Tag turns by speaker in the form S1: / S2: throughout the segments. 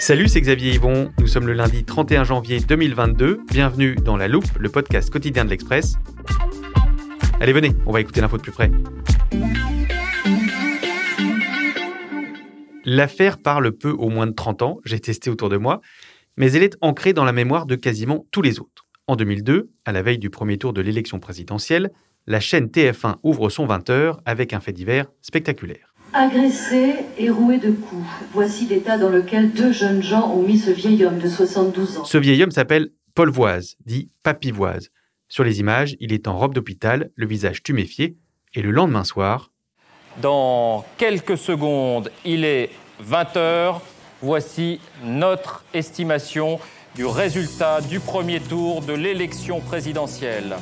S1: Salut, c'est Xavier Yvon. Nous sommes le lundi 31 janvier 2022. Bienvenue dans La Loupe, le podcast quotidien de l'Express. Allez, venez, on va écouter l'info de plus près. L'affaire parle peu au moins de 30 ans, j'ai testé autour de moi, mais elle est ancrée dans la mémoire de quasiment tous les autres. En 2002, à la veille du premier tour de l'élection présidentielle, la chaîne TF1 ouvre son 20h avec un fait divers spectaculaire.
S2: Agressé et roué de coups. Voici l'état dans lequel deux jeunes gens ont mis ce vieil homme de 72 ans.
S1: Ce vieil homme s'appelle Paul Voise, dit Papy-Voise. Sur les images, il est en robe d'hôpital, le visage tuméfié, et le lendemain soir,
S3: Dans quelques secondes, il est 20h. Voici notre estimation du résultat du premier tour de l'élection présidentielle.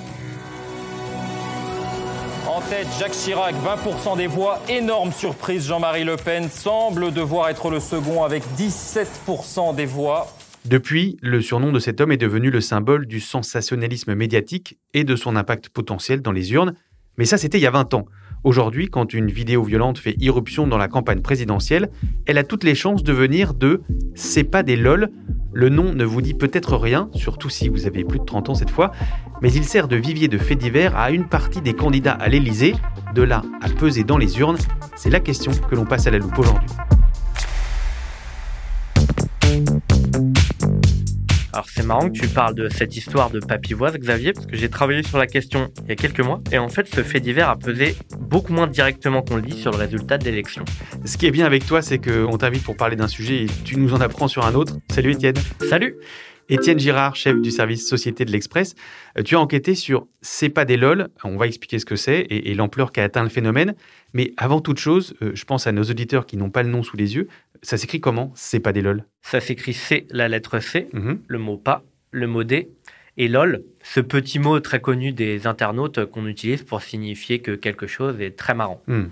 S3: En tête, Jacques Chirac, 20% des voix. Énorme surprise, Jean-Marie Le Pen semble devoir être le second avec 17% des voix.
S1: Depuis, le surnom de cet homme est devenu le symbole du sensationnalisme médiatique et de son impact potentiel dans les urnes. Mais ça, c'était il y a 20 ans. Aujourd'hui, quand une vidéo violente fait irruption dans la campagne présidentielle, elle a toutes les chances de venir de C'est pas des lol. Le nom ne vous dit peut-être rien, surtout si vous avez plus de 30 ans cette fois, mais il sert de vivier de faits divers à une partie des candidats à l'Élysée. De là à peser dans les urnes, c'est la question que l'on passe à la loupe aujourd'hui.
S4: Alors c'est marrant que tu parles de cette histoire de papilloise, Xavier, parce que j'ai travaillé sur la question il y a quelques mois, et en fait ce fait divers a pesé beaucoup moins directement qu'on le dit sur le résultat de l'élection.
S1: Ce qui est bien avec toi, c'est qu'on t'invite pour parler d'un sujet et tu nous en apprends sur un autre. Salut Étienne.
S4: Salut
S1: Étienne Girard, chef du service Société de l'Express, euh, tu as enquêté sur C'est pas des lol, on va expliquer ce que c'est et, et l'ampleur qu'a atteint le phénomène. Mais avant toute chose, euh, je pense à nos auditeurs qui n'ont pas le nom sous les yeux. Ça s'écrit comment? C'est pas des lol?
S4: Ça s'écrit C, la lettre C,
S1: Mhm.
S4: le mot pas, le mot D, et LOL, ce petit mot très connu des internautes qu'on utilise pour signifier que quelque chose est très marrant.
S1: Hmm.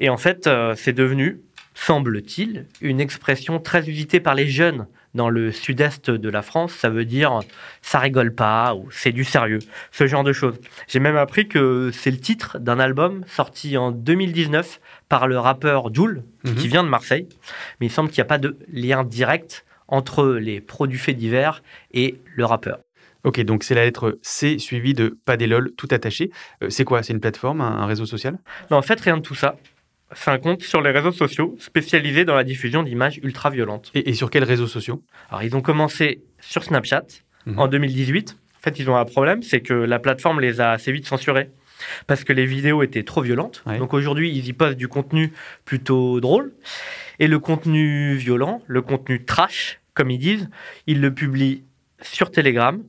S4: Et en fait, euh, c'est devenu, semble-t-il, une expression très usitée par les jeunes dans le sud-est de la France. Ça veut dire ça rigole pas ou c'est du sérieux, ce genre de choses. J'ai même appris que c'est le titre d'un album sorti en 2019 par le rappeur Joule,
S1: Mhm.
S4: qui vient de Marseille. Mais il semble qu'il n'y a pas de lien direct entre les produits faits divers et le rappeur.
S1: Ok, donc c'est la lettre C suivie de pas des lol tout attaché. Euh, c'est quoi? C'est une plateforme, un réseau social?
S4: Non, en fait, rien de tout ça. C'est un compte sur les réseaux sociaux spécialisé dans la diffusion d'images ultra-violentes.
S1: et, et sur quels réseaux sociaux?
S4: Alors, ils ont commencé sur Snapchat
S1: Mhm.
S4: en 2018. En fait, ils ont un problème, c'est que la plateforme les a assez vite censurés parce que les vidéos étaient trop violentes.
S1: Ouais.
S4: Donc aujourd'hui, ils y postent du contenu plutôt drôle. Et le contenu violent, le contenu trash, comme ils disent, ils le publient sur Telegram,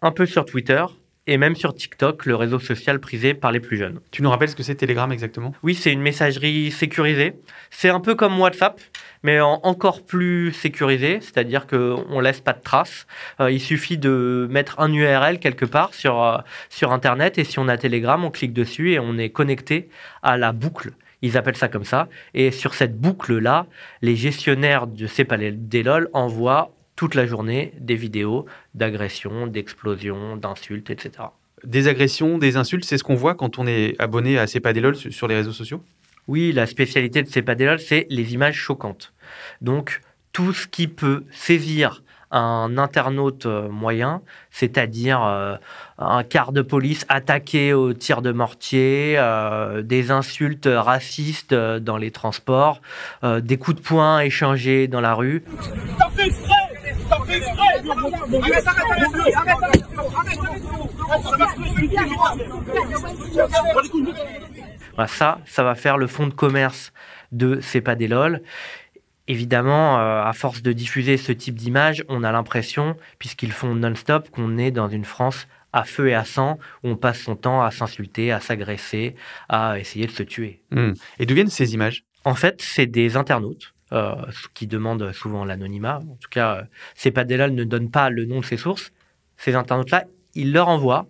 S4: un peu sur Twitter et même sur TikTok, le réseau social prisé par les plus jeunes.
S1: Tu nous rappelles ce que c'est Telegram exactement?
S4: Oui, c'est une messagerie sécurisée. C'est un peu comme WhatsApp, mais en encore plus sécurisé, c'est-à-dire qu'on laisse pas de traces. Euh, il suffit de mettre un URL quelque part sur, euh, sur Internet, et si on a Telegram, on clique dessus et on est connecté à la boucle. Ils appellent ça comme ça. Et sur cette boucle-là, les gestionnaires de ces palais des LOL envoient toute la journée des vidéos d'agressions, d'explosions, d'insultes, etc.
S1: Des agressions, des insultes, c'est ce qu'on voit quand on est abonné à C'est pas des lol sur, les réseaux sociaux?
S4: Oui, la spécialité de ces padélol, c'est les images choquantes. Donc, tout ce qui peut saisir un internaute euh, moyen, c'est-à-dire euh, un quart de police attaqué au tir de mortier, euh, des insultes racistes dans les transports, euh, des coups de poing échangés dans la rue. Voilà, ça, ça va faire le fond de commerce de C'est pas des lol. Évidemment, euh, à force de diffuser ce type d'images, on a l'impression, puisqu'ils font non-stop, qu'on est dans une France à feu et à sang, où on passe son temps à s'insulter, à s'agresser, à essayer de se tuer.
S1: Hmm. Et d'où viennent ces images?
S4: En fait, c'est des internautes euh, qui demandent souvent l'anonymat. En tout cas, euh, Cepadellol ne donne pas le nom de ses sources. Ces internautes-là, ils leur envoient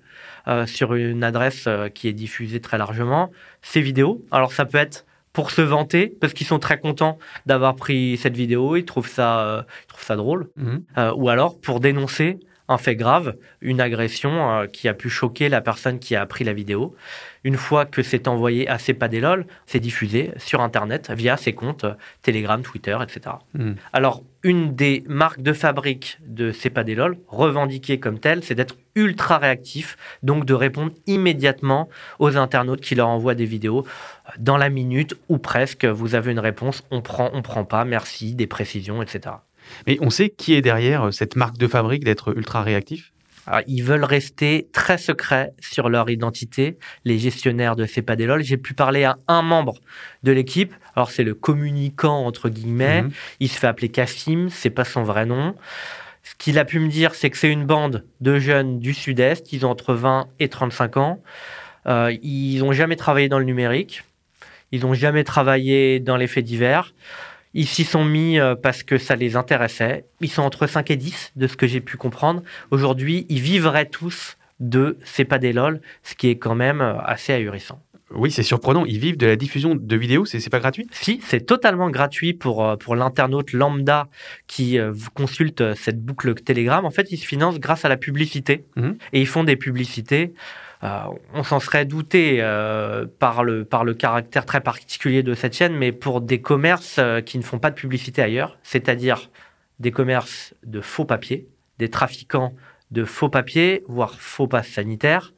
S4: euh, sur une adresse euh, qui est diffusée très largement ces vidéos. Alors ça peut être pour se vanter, parce qu'ils sont très contents d'avoir pris cette vidéo, ils trouvent ça, ils trouvent ça drôle. Euh, ou alors pour dénoncer un fait grave, une agression euh, qui a pu choquer la personne qui a pris la vidéo. Une fois que c'est envoyé à Cepadellol, c'est diffusé sur Internet via ses comptes Telegram, Twitter, etc.
S1: Mhm.
S4: Alors, une des marques de fabrique de Cepadellol, revendiquée comme telle, c'est d'être ultra réactif, donc de répondre immédiatement aux internautes qui leur envoient des vidéos dans la minute ou presque. Vous avez une réponse, on prend, on prend pas, merci, des précisions, etc.
S1: Mais on sait qui est derrière euh, cette marque de fabrique d'être ultra réactif?
S4: Alors, ils veulent rester très secrets sur leur identité, les gestionnaires de Cepadellol. J'ai pu parler à un membre de l'équipe. Alors, c'est le communicant, entre guillemets.
S1: Mhm.
S4: Il se fait appeler Cassim, c'est pas son vrai nom. Ce qu'il a pu me dire, c'est que c'est une bande de jeunes du Sud-Est. Ils ont entre 20 et 35 ans. Euh, ils n'ont jamais travaillé dans le numérique. Ils n'ont jamais travaillé dans les faits divers. Ils s'y sont mis euh, parce que ça les intéressait. Ils sont entre 5 et 10, de ce que j'ai pu comprendre. Aujourd'hui, ils vivraient tous de Cepadellol, ce qui est quand même euh, assez ahurissant.
S1: Oui, c'est surprenant. Ils vivent de la diffusion de vidéos, c'est c'est pas gratuit?
S4: Si, c'est totalement gratuit pour, euh, pour l'internaute lambda qui euh, consulte cette boucle Telegram. En fait, ils se financent grâce à la publicité.
S1: Mhm.
S4: Et ils font des publicités. Euh, on s'en serait douté euh, par, le, par le caractère très particulier de cette chaîne, mais pour des commerces euh, qui ne font pas de publicité ailleurs, c'est-à-dire des commerces de faux papiers, des trafiquants de faux papiers, voire faux passes sanitaires,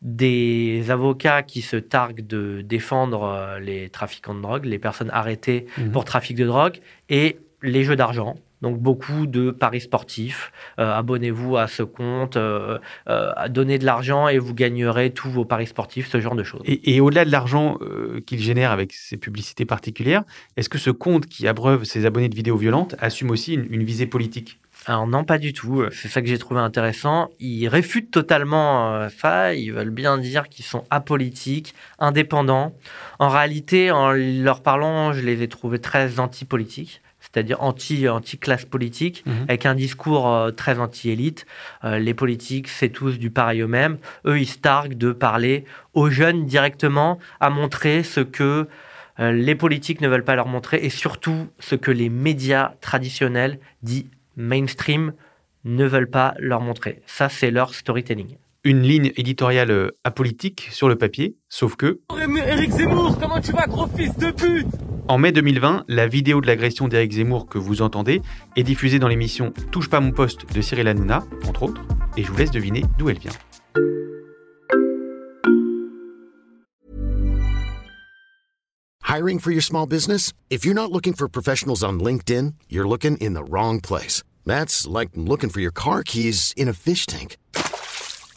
S4: des avocats qui se targuent de défendre les trafiquants de drogue, les personnes arrêtées
S1: Mhm.
S4: pour trafic de drogue, et les jeux d'argent. Donc beaucoup de paris sportifs. Euh, Abonnez-vous à ce compte, euh, euh, donnez de l'argent et vous gagnerez tous vos paris sportifs, ce genre de choses.
S1: Et, et au-delà de l'argent qu'il génère avec ces publicités particulières, est-ce que ce compte qui abreuve ses abonnés de vidéos violentes assume aussi une, une visée politique?
S4: Alors non, pas du tout. C'est ça que j'ai trouvé intéressant. Ils réfutent totalement ça. Ils veulent bien dire qu'ils sont apolitiques, indépendants. En réalité, en leur parlant, je les ai trouvés très anti-politiques, c'est-à-dire anti, anti-classe politique,
S1: Mhm.
S4: avec un discours euh, très anti-élite. Euh, les politiques, c'est tous du pareil au même. Eux, ils se targuent de parler aux jeunes directement, à montrer ce que euh, les politiques ne veulent pas leur montrer et surtout ce que les médias traditionnels, dits mainstream, ne veulent pas leur montrer. Ça, c'est leur storytelling.
S1: Une ligne éditoriale apolitique sur le papier, sauf que,
S5: Eric Zemmour, comment tu vas, gros fils de pute?
S1: En mai 2020, la vidéo de l'agression d'Éric Zemmour que vous entendez est diffusée dans l'émission Touche pas mon poste de Cyril Hanouna, entre autres, et je vous laisse deviner d'où elle vient.
S6: Hiring for your small business? If you're not looking for professionals on LinkedIn, you're looking in the wrong place. That's like looking for your car keys in a fish tank.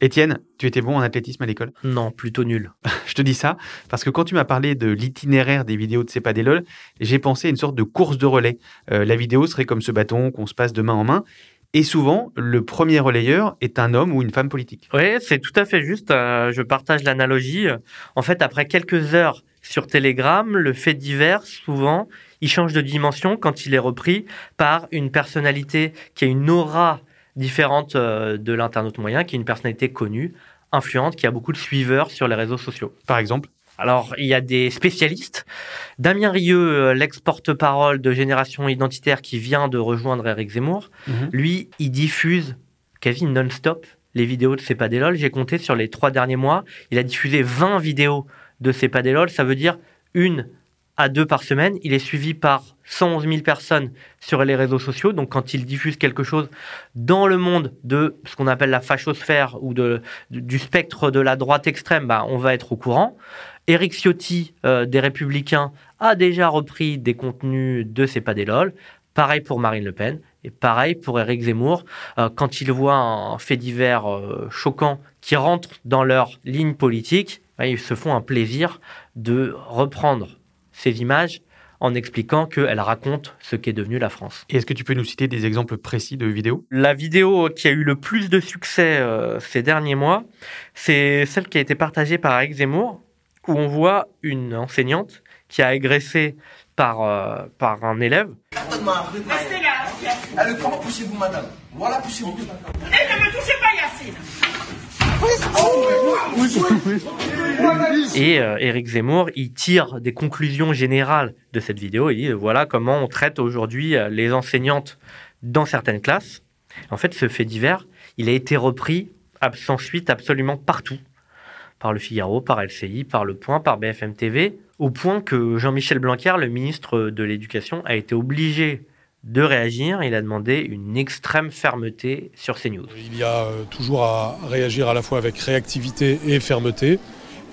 S1: Étienne, tu étais bon en athlétisme à l'école?
S4: Non, plutôt nul.
S1: Je te dis ça parce que quand tu m'as parlé de l'itinéraire des vidéos de Cepadellol, j'ai pensé à une sorte de course de relais. Euh, la vidéo serait comme ce bâton qu'on se passe de main en main. Et souvent, le premier relayeur est un homme ou une femme politique.
S4: Oui, c'est tout à fait juste. Euh, je partage l'analogie. En fait, après quelques heures sur Telegram, le fait divers, souvent, il change de dimension quand il est repris par une personnalité qui a une aura différente euh, de l'internaute moyen, qui est une personnalité connue, influente, qui a beaucoup de suiveurs sur les réseaux sociaux.
S1: Par exemple,
S4: Alors, il y a des spécialistes. Damien Rieu, euh, l'ex-porte-parole de Génération Identitaire qui vient de rejoindre Eric Zemmour,
S1: Mhm.
S4: lui, il diffuse quasi non-stop les vidéos de Cepadellol. J'ai compté sur les trois derniers mois. Il a diffusé 20 vidéos de Cepadellol. Ça veut dire une à deux par semaine. Il est suivi par 111 000 personnes sur les réseaux sociaux. Donc, quand il diffuse quelque chose dans le monde de ce qu'on appelle la fachosphère ou du spectre de la droite extrême, bah, on va être au courant. Éric Ciotti euh, des Républicains a déjà repris des contenus de C'est pas des lol. Pareil pour Marine Le Pen et pareil pour Éric Zemmour. Euh, quand il voit un fait divers euh, choquant qui rentre dans leur ligne politique, bah, ils se font un plaisir de reprendre ces images en expliquant qu'elles racontent ce qu'est devenu la France.
S1: Et est-ce que tu peux nous citer des exemples précis de vidéos?
S4: La vidéo qui a eu le plus de succès euh, ces derniers mois, c'est celle qui a été partagée par Éric Zemmour, où on voit une enseignante qui a agressé par, euh, par un élève.
S7: Restez là.
S8: Allez, comment poussez-vous, madame? Voilà, poussez-vous.
S7: Et ne me touchez pas, Yacine.
S4: Et euh, Éric Zemmour, il tire des conclusions générales de cette vidéo. Il dit voilà comment on traite aujourd'hui euh, les enseignantes dans certaines classes. En fait, ce fait divers, il a été repris sans suite absolument partout. Par le Figaro, par LCI, par Le Point, par BFM TV, au point que Jean-Michel Blanquer, le ministre de l'Éducation, a été obligé de réagir. Il a demandé une extrême fermeté sur CNews.
S9: Il y a euh, toujours à réagir à la fois avec réactivité et fermeté,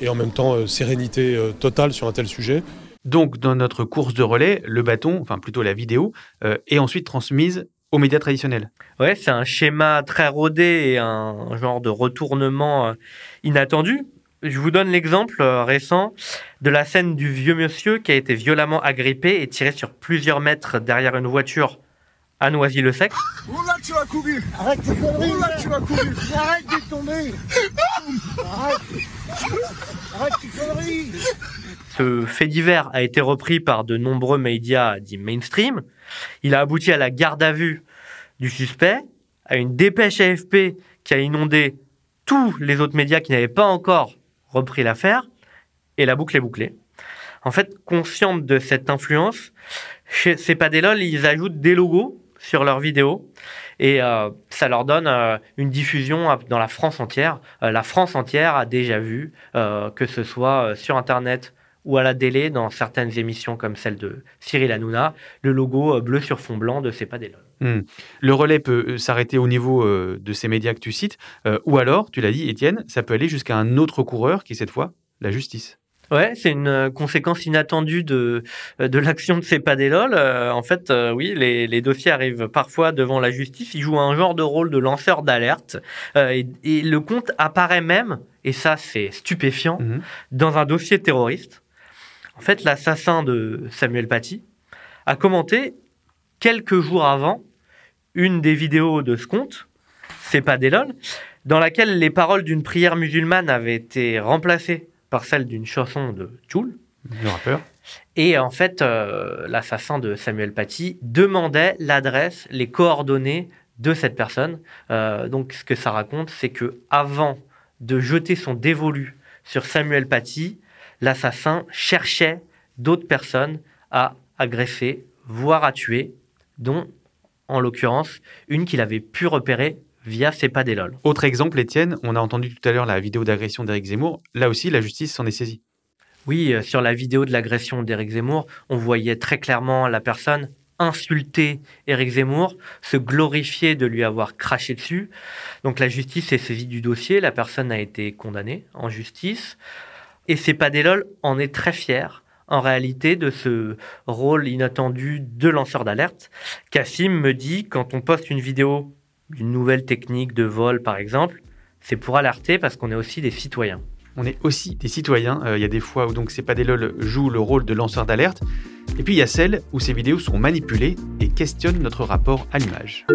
S9: et en même temps euh, sérénité euh, totale sur un tel sujet.
S1: Donc, dans notre course de relais, le bâton, enfin plutôt la vidéo, euh, est ensuite transmise aux médias traditionnels.
S4: Ouais, c'est un schéma très rodé et un genre de retournement inattendu. Je vous donne l'exemple euh, récent de la scène du vieux monsieur qui a été violemment agrippé et tiré sur plusieurs mètres derrière une voiture à Noisy-le-Sec.
S8: Oula, tu vas courir Arrête tes conneries. Oula, tu vas courir Arrête de tomber. Arrête. Arrête tes conneries.
S4: Ce fait divers a été repris par de nombreux médias dits mainstream. Il a abouti à la garde à vue du suspect, à une dépêche AFP qui a inondé tous les autres médias qui n'avaient pas encore repris l'affaire, et la boucle est bouclée. En fait, conscients de cette influence, chez C'est pas des lol, ils ajoutent des logos sur leurs vidéos et euh, ça leur donne euh, une diffusion dans la France entière. Euh, la France entière a déjà vu, que ce soit sur Internet ou à la télé, dans certaines émissions comme celle de Cyril Hanouna, le logo bleu sur fond blanc de C'est pas.
S1: Hmm. Le relais peut euh, s'arrêter au niveau euh, de ces médias que tu cites, euh, ou alors, tu l'as dit, Étienne, ça peut aller jusqu'à un autre coureur qui est cette fois la justice.
S4: Ouais, c'est une conséquence inattendue de, de l'action de C'est pas des lol. Euh, en fait, euh, oui, les, les dossiers arrivent parfois devant la justice. Ils jouent un genre de rôle de lanceur d'alerte. Euh, et, et le compte apparaît même, et ça c'est stupéfiant,
S1: Mhm.
S4: dans un dossier terroriste. En fait, l'assassin de Samuel Paty a commenté quelques jours avant une des vidéos de ce compte, C'est pas des lol, dans laquelle les paroles d'une prière musulmane avaient été remplacées par celles d'une chanson de Tool.
S1: Le rappeur.
S4: Et en fait, euh, l'assassin de Samuel Paty demandait l'adresse, les coordonnées de cette personne. Euh, donc, ce que ça raconte, c'est que avant de jeter son dévolu sur Samuel Paty, l'assassin cherchait d'autres personnes à agresser, voire à tuer, dont, en l'occurrence, une qu'il avait pu repérer via C'est pas des lol.
S1: Autre exemple, Étienne, on a entendu tout à l'heure la vidéo d'agression d'Éric Zemmour. Là aussi, la justice s'en est saisie.
S4: Oui, euh, sur la vidéo de l'agression d'Éric Zemmour, on voyait très clairement la personne insulter Éric Zemmour, se glorifier de lui avoir craché dessus. Donc la justice est saisie du dossier, la personne a été condamnée en justice. Et c'est pas des lol en est très fier en réalité de ce rôle inattendu de lanceur d'alerte. Cassim me dit quand on poste une vidéo d'une nouvelle technique de vol par exemple, c'est pour alerter parce qu'on est aussi des citoyens.
S1: On est aussi des citoyens. Euh, Il y a des fois où donc c'est pas des lol joue le rôle de lanceur d'alerte. Et puis il y a celles où ces vidéos sont manipulées et questionnent notre rapport à l'image.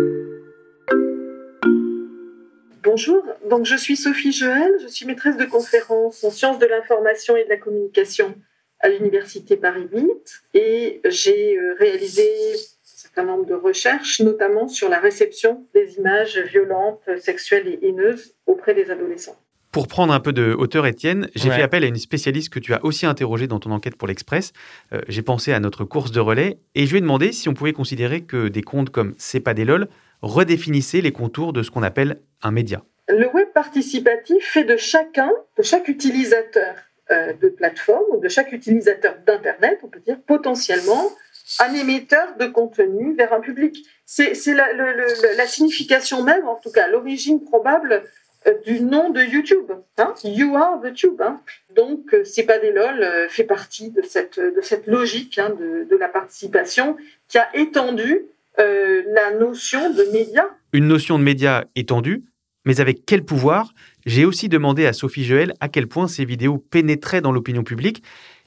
S10: Bonjour, donc je suis Sophie Joël, je suis maîtresse de conférence en sciences de l'information et de la communication à l'Université Paris 8 et j'ai euh, réalisé un certain nombre de recherches, notamment sur la réception des images violentes, sexuelles et haineuses auprès des adolescents.
S1: Pour prendre un peu de hauteur, Étienne, j'ai
S4: Ouais.
S1: fait appel à une spécialiste que tu as aussi interrogée dans ton enquête pour l'Express. Euh, j'ai pensé à notre course de relais et je lui ai demandé si on pouvait considérer que des comptes comme C'est pas des lol redéfinissaient les contours de ce qu'on appelle un média.
S10: Le web participatif fait de chacun, de chaque utilisateur de plateforme ou de chaque utilisateur d'Internet, on peut dire potentiellement un émetteur de contenu vers un public. C'est la, signification même, en tout cas l'origine probable euh, du nom de YouTube. Hein, you are the tube. Hein. Donc, euh, C'est pas des lol euh, fait partie de cette, de cette logique hein, de, de, la participation qui a étendu euh, la notion de média.
S1: Une notion de média étendue, mais avec quel pouvoir? J'ai aussi demandé à Sophie Joël à quel point ces vidéos pénétraient dans l'opinion publique,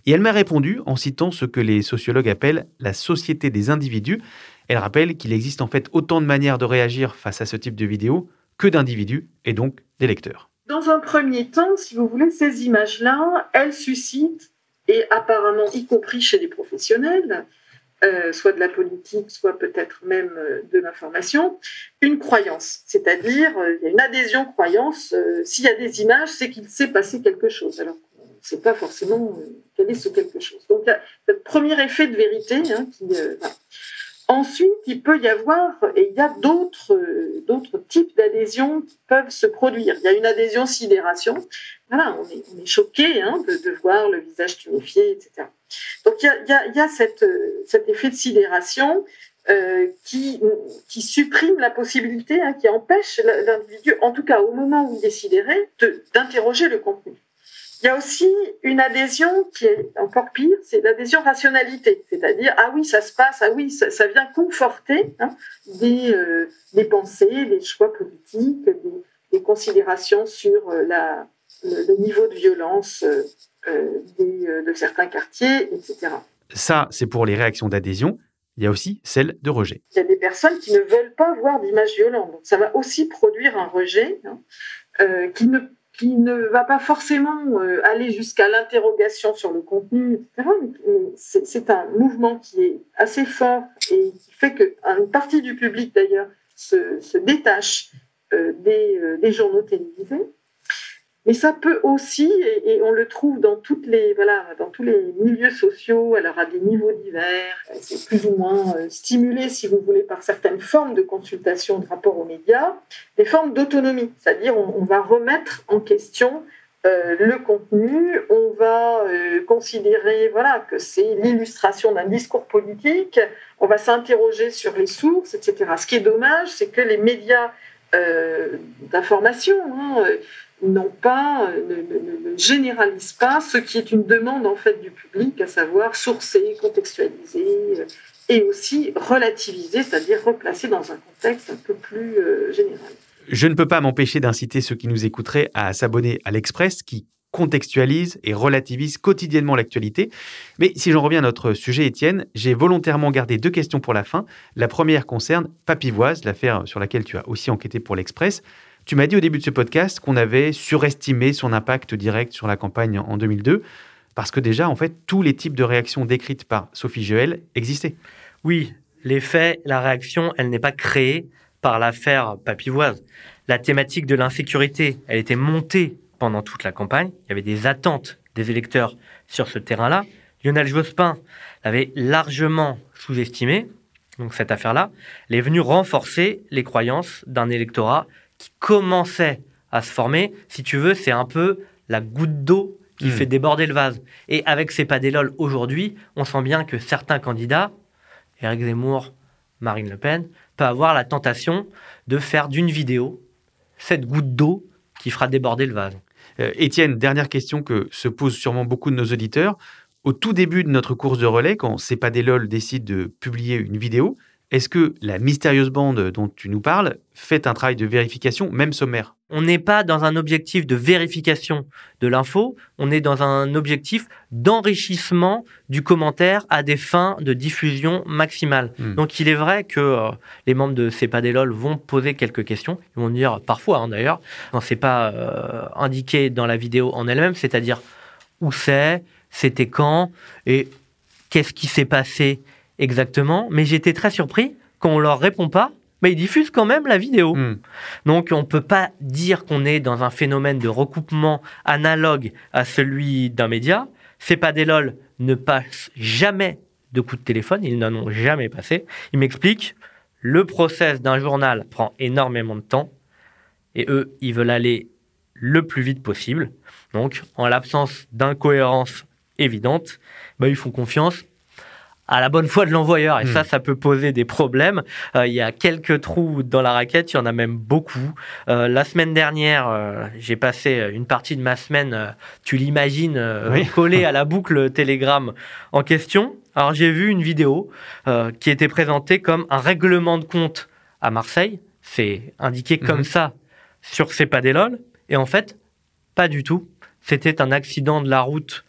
S1: et elle m'a répondu en citant ce que les sociologues appellent la société des individus. Elle rappelle qu'il existe en fait autant de manières de réagir face à ce type de vidéos que d'individus et donc des lecteurs.
S10: Dans un premier temps, si vous voulez, ces images-là, elles suscitent, et apparemment y compris chez les professionnels, euh, soit de la politique, soit peut-être même euh, de l'information, une croyance. C'est-à-dire, euh, il y a une adhésion croyance. S'il y a des images, c'est qu'il s'est passé quelque chose. Alors, on ne sait pas forcément quel est ce quelque chose. Donc, il y a premier effet de vérité hein, qui. voilà. Ensuite, il peut y avoir, et il y a d'autres euh, d'autres types d'adhésions qui peuvent se produire. Il y a une adhésion sidération. Voilà, on est, on est choqué hein, de, de voir le visage tuméfié, etc. Donc il y a, il y a, il y a cette, euh, cet effet de sidération euh, qui, qui supprime la possibilité, hein, qui empêche l'individu, en tout cas au moment où il est sidéré, d'interroger le contenu. Il y a aussi une adhésion qui est encore pire, c'est l'adhésion rationalité, c'est-à-dire ah oui ça se passe, ah oui ça, ça vient conforter hein, des, euh, des pensées, des choix politiques, des, des considérations sur euh, la, le, le niveau de violence euh, des, de certains quartiers, etc.
S1: Ça, c'est pour les réactions d'adhésion. Il y a aussi celle de rejet.
S10: Il y a des personnes qui ne veulent pas voir d'images violentes. Donc ça va aussi produire un rejet hein, qui, ne, qui ne va pas forcément euh, aller jusqu'à l'interrogation sur le contenu, etc. Mais C'est un mouvement qui est assez fort et qui fait qu'une partie du public, d'ailleurs, se, détache euh, euh, des journaux télévisés. Mais ça peut aussi, et, on le trouve dans, toutes les, voilà, dans tous les milieux sociaux, alors à des niveaux divers, euh, c'est plus ou moins euh, stimulé, si vous voulez, par certaines formes de consultation de rapport aux médias, des formes d'autonomie, c'est-à-dire on, va remettre en question euh, le contenu, on va considérer voilà, que c'est l'illustration d'un discours politique, on va s'interroger sur les sources, etc. Ce qui est dommage, c'est que les médias d'information hein, n'ont pas, euh, ne, ne- généralisent pas ce qui est une demande en fait du public, à savoir sourcer, contextualiser euh, et aussi relativiser, c'est-à-dire replacer dans un contexte un peu plus euh, général.
S1: Je ne peux pas m'empêcher d'inciter ceux qui nous écouteraient à s'abonner à l'Express qui contextualise et relativise quotidiennement l'actualité. Mais si j'en reviens à notre sujet, Étienne, j'ai volontairement gardé deux questions pour la fin. La première concerne Papivoise, l'affaire sur laquelle tu as aussi enquêté pour l'Express. Tu m'as dit au début de ce podcast qu'on avait surestimé son impact direct sur la campagne en 2002, parce que déjà, en fait, tous les types de réactions décrites par Sophie Joël existaient.
S4: Oui, les faits, la réaction, elle n'est pas créée par l'affaire Papivoise. La thématique de l'insécurité, elle était montée pendant toute la campagne. Il y avait des attentes des électeurs sur ce terrain-là. Lionel Jospin l'avait largement sous-estimé. Donc cette affaire-là, elle est venue renforcer les croyances d'un électorat qui commençait à se former. Si tu veux, c'est un peu la goutte d'eau qui
S1: Mmh.
S4: fait déborder le vase. Et avec ces pas d'élols aujourd'hui, on sent bien que certains candidats, Éric Zemmour, Marine Le Pen, peuvent avoir la tentation de faire d'une vidéo cette goutte d'eau qui fera déborder le vase.
S1: Euh, Étienne, dernière question que se posent sûrement beaucoup de nos auditeurs. Au tout début de notre course de relais, quand C'est pas des lol décide de publier une vidéo, est-ce que la mystérieuse bande dont tu nous parles fait un travail de vérification, même sommaire?
S4: On n'est pas dans un objectif de vérification de l'info, on est dans un objectif d'enrichissement du commentaire à des fins de diffusion maximale.
S1: Hmm.
S4: Donc il est vrai que euh, les membres de C'est pas des lol vont poser quelques questions. Ils vont dire parfois hein, d'ailleurs, quand c'est pas euh, indiqué dans la vidéo en elle-même, c'est-à-dire où c'est, c'était quand et qu'est-ce qui s'est passé exactement. Mais j'étais très surpris quand on leur répond pas, mais ils diffusent quand même la vidéo.
S1: Hmm.
S4: Donc on ne peut pas dire qu'on est dans un phénomène de recoupement analogue à celui d'un média. C'est pas des lol ne passe jamais de coups de téléphone, ils n'en ont jamais passé. Ils m'expliquent, le process d'un journal prend énormément de temps et eux, ils veulent aller le plus vite possible. Donc en l'absence d'incohérence évidente, bah, ils font confiance à la bonne foi de l'envoyeur. Et ça, ça peut poser des problèmes. Euh, il y a quelques trous dans la raquette, il y en a même beaucoup. Euh, la semaine dernière, euh, j'ai passé une partie de ma semaine, tu l'imagines,
S1: Oui.
S4: collée à la boucle Telegram en question. Alors j'ai vu une vidéo qui était présentée comme un règlement de compte à Marseille. C'est indiqué comme
S1: Mhm.
S4: ça sur Cepadelol. Et en fait, pas du tout. C'était un accident de la route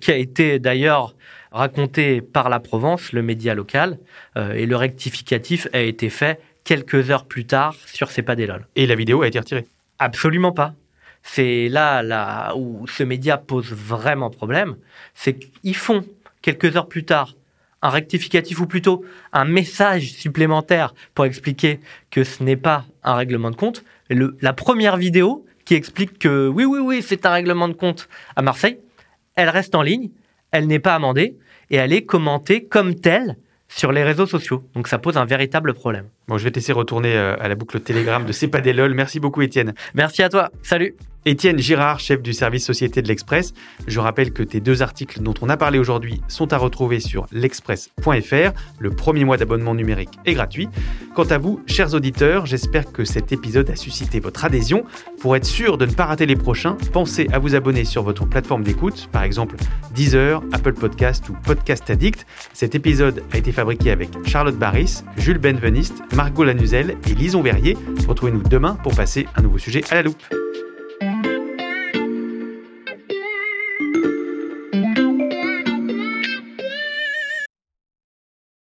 S4: qui a été d'ailleurs raconté par la Provence, le média local, euh, et le rectificatif a été fait quelques heures plus tard sur Cepadelol.
S1: Et la vidéo a été retirée.
S4: Absolument pas. C'est là, là où ce média pose vraiment problème, c'est qu'ils font quelques heures plus tard un rectificatif ou plutôt un message supplémentaire pour expliquer que ce n'est pas un règlement de compte. Le- la première vidéo qui explique que oui, oui, oui, c'est un règlement de compte à Marseille, elle reste en ligne, elle n'est pas amendée et elle est commentée comme telle sur les réseaux sociaux. Donc ça pose un véritable problème.
S1: Bon, je vais te laisser retourner euh, à la boucle Telegram de C'est pas des lol. Merci beaucoup, Étienne.
S4: Merci à toi. Salut.
S1: Étienne Girard, chef du service Société de l'Express. Je rappelle que tes deux articles dont on a parlé aujourd'hui sont à retrouver sur l'express.fr. Le premier mois d'abonnement numérique est gratuit. Quant à vous, chers auditeurs, j'espère que cet épisode a suscité votre adhésion. Pour être sûr de ne pas rater les prochains, pensez à vous abonner sur votre plateforme d'écoute, par exemple Deezer, Apple Podcast ou Podcast Addict. Cet épisode a été fabriqué avec Charlotte Barris, Jules Benveniste, Margot Lanuzel et Lison Verrier. Retrouvez-nous demain pour passer un nouveau sujet à la loupe.